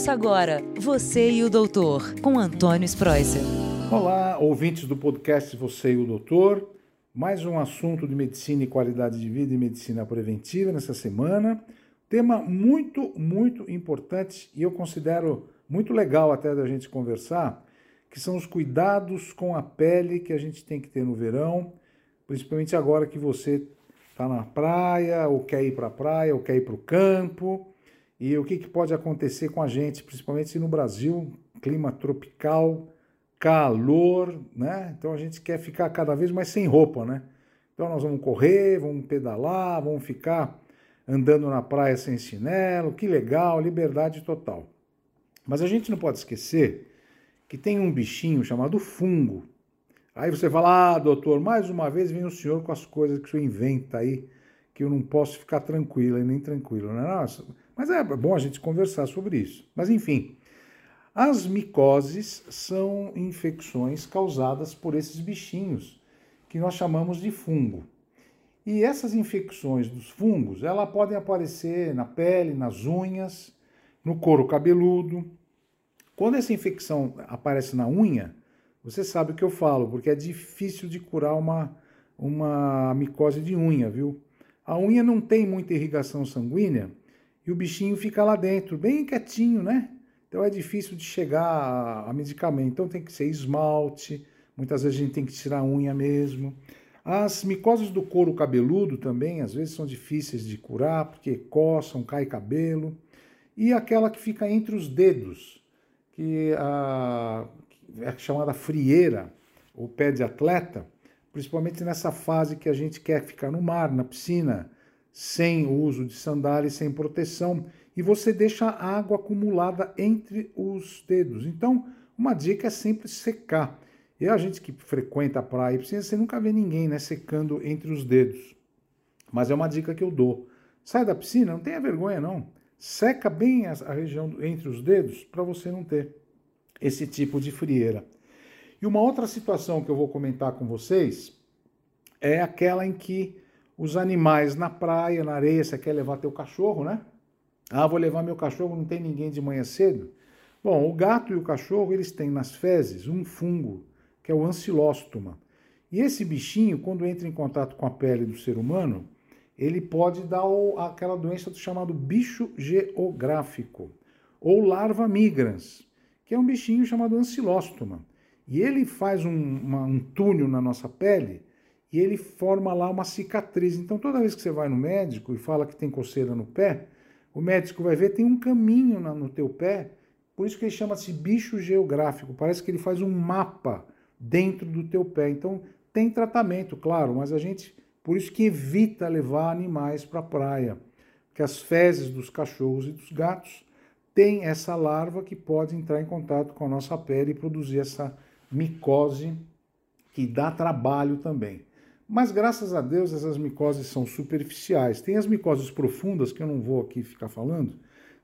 Ouça agora Você e o Doutor, com Antônio Spreuser. Olá, ouvintes do podcast Você e o Doutor. Mais um assunto de medicina e qualidade de vida e medicina preventiva nessa semana. Tema muito, muito importante e eu considero muito legal até da gente conversar, que são os cuidados com a pele que a gente tem que ter no verão, principalmente agora que você está na praia, ou quer ir para a praia, ou quer ir para o campo, e o que, que pode acontecer com a gente, principalmente no Brasil, clima tropical, calor, né? Então a gente quer ficar cada vez mais sem roupa, né? Então nós vamos correr, vamos pedalar, vamos ficar andando na praia sem chinelo, que legal, liberdade total. Mas a gente não pode esquecer que tem um bichinho chamado fungo. Aí você fala, ah, doutor, mais uma vez vem o senhor com as coisas que o senhor inventa aí, que eu não posso ficar tranquila e nem tranquilo, né? Nossa, mas é bom a gente conversar sobre isso. Mas enfim, as micoses são infecções causadas por esses bichinhos que nós chamamos de fungo. E essas infecções dos fungos, ela podem aparecer na pele, nas unhas, no couro cabeludo. Quando essa infecção aparece na unha, você sabe o que eu falo, porque é difícil de curar uma, uma micose de unha, viu? A unha não tem muita irrigação sanguínea e o bichinho fica lá dentro, bem quietinho, né? Então é difícil de chegar a, medicamento. Então tem que ser esmalte, muitas vezes a gente tem que tirar a unha mesmo. As micoses do couro cabeludo também, às vezes são difíceis de curar, porque coçam, cai cabelo. E aquela que fica entre os dedos, que a, é chamada frieira, ou pé de atleta, principalmente nessa fase que a gente quer ficar no mar, na piscina, sem uso de sandália sem proteção, e você deixa a água acumulada entre os dedos. Então, uma dica é sempre secar. E a gente que frequenta a praia, você nunca vê ninguém né, secando entre os dedos. Mas é uma dica que eu dou. Sai da piscina, não tenha vergonha não. Seca bem a, a região entre os dedos para você não ter esse tipo de frieira. E uma outra situação que eu vou comentar com vocês é aquela em que os animais na praia, na areia, você quer levar teu cachorro, né? Ah, vou levar meu cachorro, não tem ninguém de manhã cedo. Bom, o gato e o cachorro, eles têm nas fezes um fungo, que é o ancilóstoma. E esse bichinho, quando entra em contato com a pele do ser humano, ele pode dar aquela doença chamado bicho geográfico, ou larva migrans, que é um bichinho chamado ancilóstoma. E ele faz um, uma, um túnel na nossa pele e ele forma lá uma cicatriz. Então, toda vez que você vai no médico e fala que tem coceira no pé, o médico vai ver tem um caminho no teu pé, por isso que ele chama-se bicho geográfico. Parece que ele faz um mapa dentro do teu pé. Então, tem tratamento, claro, mas a gente, por isso que evita levar animais para a praia, porque as fezes dos cachorros e dos gatos têm essa larva que pode entrar em contato com a nossa pele e produzir essa micose que dá trabalho também. Mas graças a Deus essas micoses são superficiais. Tem as micoses profundas, que eu não vou aqui ficar falando,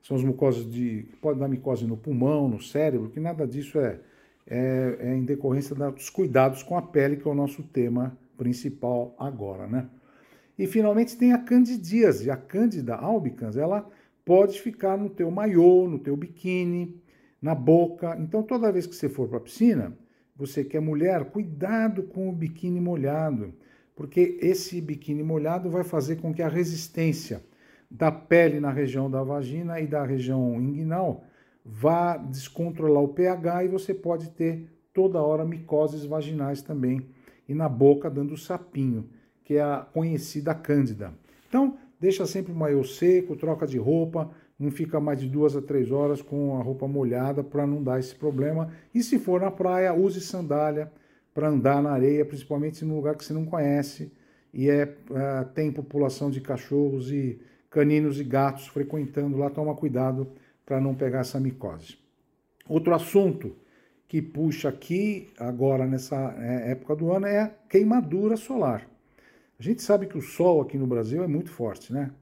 são as mucosas de. pode dar micose no pulmão, no cérebro, que nada disso é, é, é em decorrência dos cuidados com a pele, que é o nosso tema principal agora, né? E finalmente tem a candidíase. A Cândida albicans, ela pode ficar no teu maiô, no teu biquíni, na boca. Então toda vez que você for para a piscina, você que é mulher, cuidado com o biquíni molhado porque esse biquíni molhado vai fazer com que a resistência da pele na região da vagina e da região inguinal vá descontrolar o pH e você pode ter toda hora micoses vaginais também e na boca dando sapinho, que é a conhecida cândida. Então, deixa sempre o maiô seco, troca de roupa, não fica mais de duas a três horas com a roupa molhada para não dar esse problema. E se for na praia, use sandália, para andar na areia, principalmente num lugar que você não conhece e é, é, tem população de cachorros e caninos e gatos frequentando lá, toma cuidado para não pegar essa micose. Outro assunto que puxa aqui agora nessa é, época do ano é a queimadura solar. A gente sabe que o sol aqui no Brasil é muito forte, né?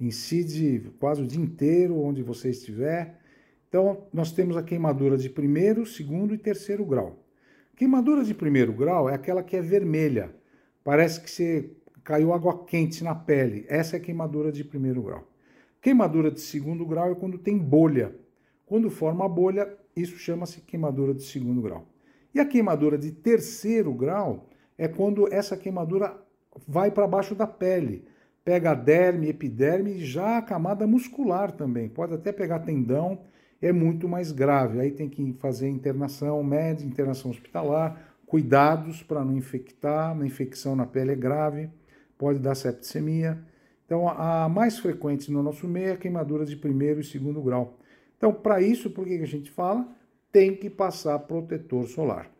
Incide quase o dia inteiro onde você estiver. Então, nós temos a queimadura de primeiro, segundo e terceiro grau. Queimadura de primeiro grau é aquela que é vermelha. Parece que você caiu água quente na pele. Essa é queimadura de primeiro grau. Queimadura de segundo grau é quando tem bolha. Quando forma bolha, isso chama-se queimadura de segundo grau. E a queimadura de terceiro grau é quando essa queimadura vai para baixo da pele. Pega a derme, epiderme e já a camada muscular também. Pode até pegar tendão, é muito mais grave. Aí tem que fazer internação médica, internação hospitalar, cuidados para não infectar, uma infecção na pele é grave, pode dar septicemia. Então, a mais frequente no nosso meio é a queimadura de primeiro e segundo grau. Então, para isso, por que a gente fala? Tem que passar protetor solar.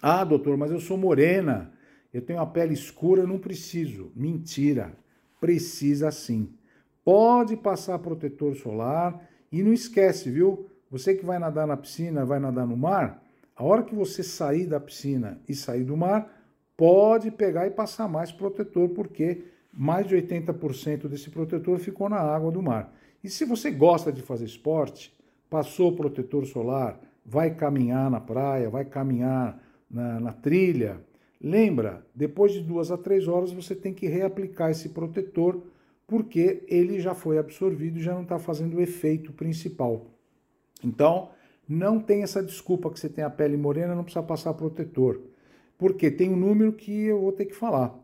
Ah, doutor, mas eu sou morena, eu tenho a pele escura, não preciso. Mentira, precisa sim. Pode passar protetor solar e não esquece, viu? Você que vai nadar na piscina, vai nadar no mar, a hora que você sair da piscina e sair do mar, pode pegar e passar mais protetor, porque mais de 80% desse protetor ficou na água do mar. E se você gosta de fazer esporte, passou protetor solar, vai caminhar na praia, vai caminhar na, na trilha, lembra, depois de duas a três horas você tem que reaplicar esse protetor, porque ele já foi absorvido e já não está fazendo o efeito principal. Então, não tem essa desculpa que você tem a pele morena, não precisa passar protetor. Porque tem um número que eu vou ter que falar.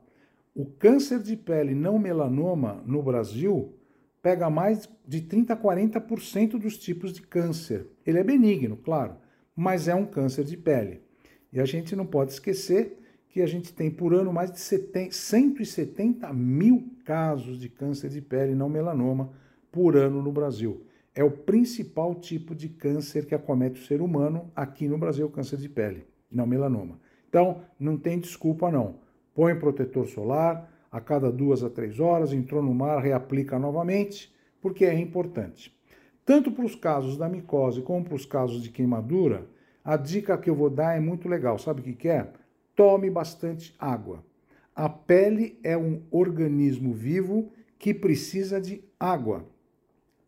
O câncer de pele não melanoma no Brasil pega mais de 30 a 40% dos tipos de câncer. Ele é benigno, claro, mas é um câncer de pele. E a gente não pode esquecer que a gente tem por ano mais de 170 mil casos de câncer de pele não melanoma por ano no Brasil. É o principal tipo de câncer que acomete o ser humano aqui no Brasil, câncer de pele, não melanoma. Então, não tem desculpa não. Põe protetor solar a cada duas a três horas, entrou no mar, reaplica novamente, porque é importante. Tanto para os casos da micose como para os casos de queimadura, a dica que eu vou dar é muito legal. Sabe o que, que é? Tome bastante água. A pele é um organismo vivo que precisa de água.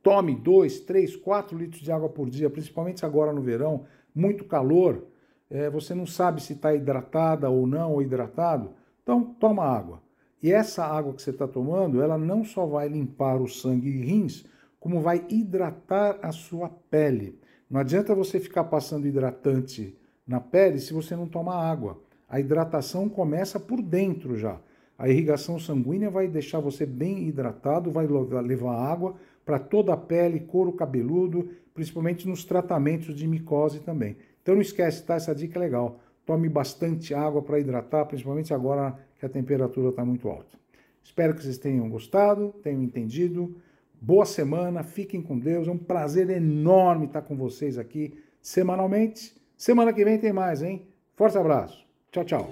Tome 2, 3, 4 litros de água por dia, principalmente agora no verão, muito calor é, você não sabe se está hidratada ou não, ou hidratado, então toma água. E essa água que você está tomando, ela não só vai limpar o sangue e rins, como vai hidratar a sua pele. Não adianta você ficar passando hidratante na pele se você não toma água. A hidratação começa por dentro já. A irrigação sanguínea vai deixar você bem hidratado, vai levar água para toda a pele, couro cabeludo, principalmente nos tratamentos de micose também. Então não esquece, tá? Essa dica é legal. Tome bastante água para hidratar, principalmente agora que a temperatura está muito alta. Espero que vocês tenham gostado, tenham entendido. Boa semana, fiquem com Deus. É um prazer enorme estar com vocês aqui semanalmente. Semana que vem tem mais, hein? Forte abraço. Tchau, tchau.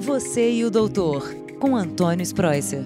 Você e o doutor, com Antônio Spreuser.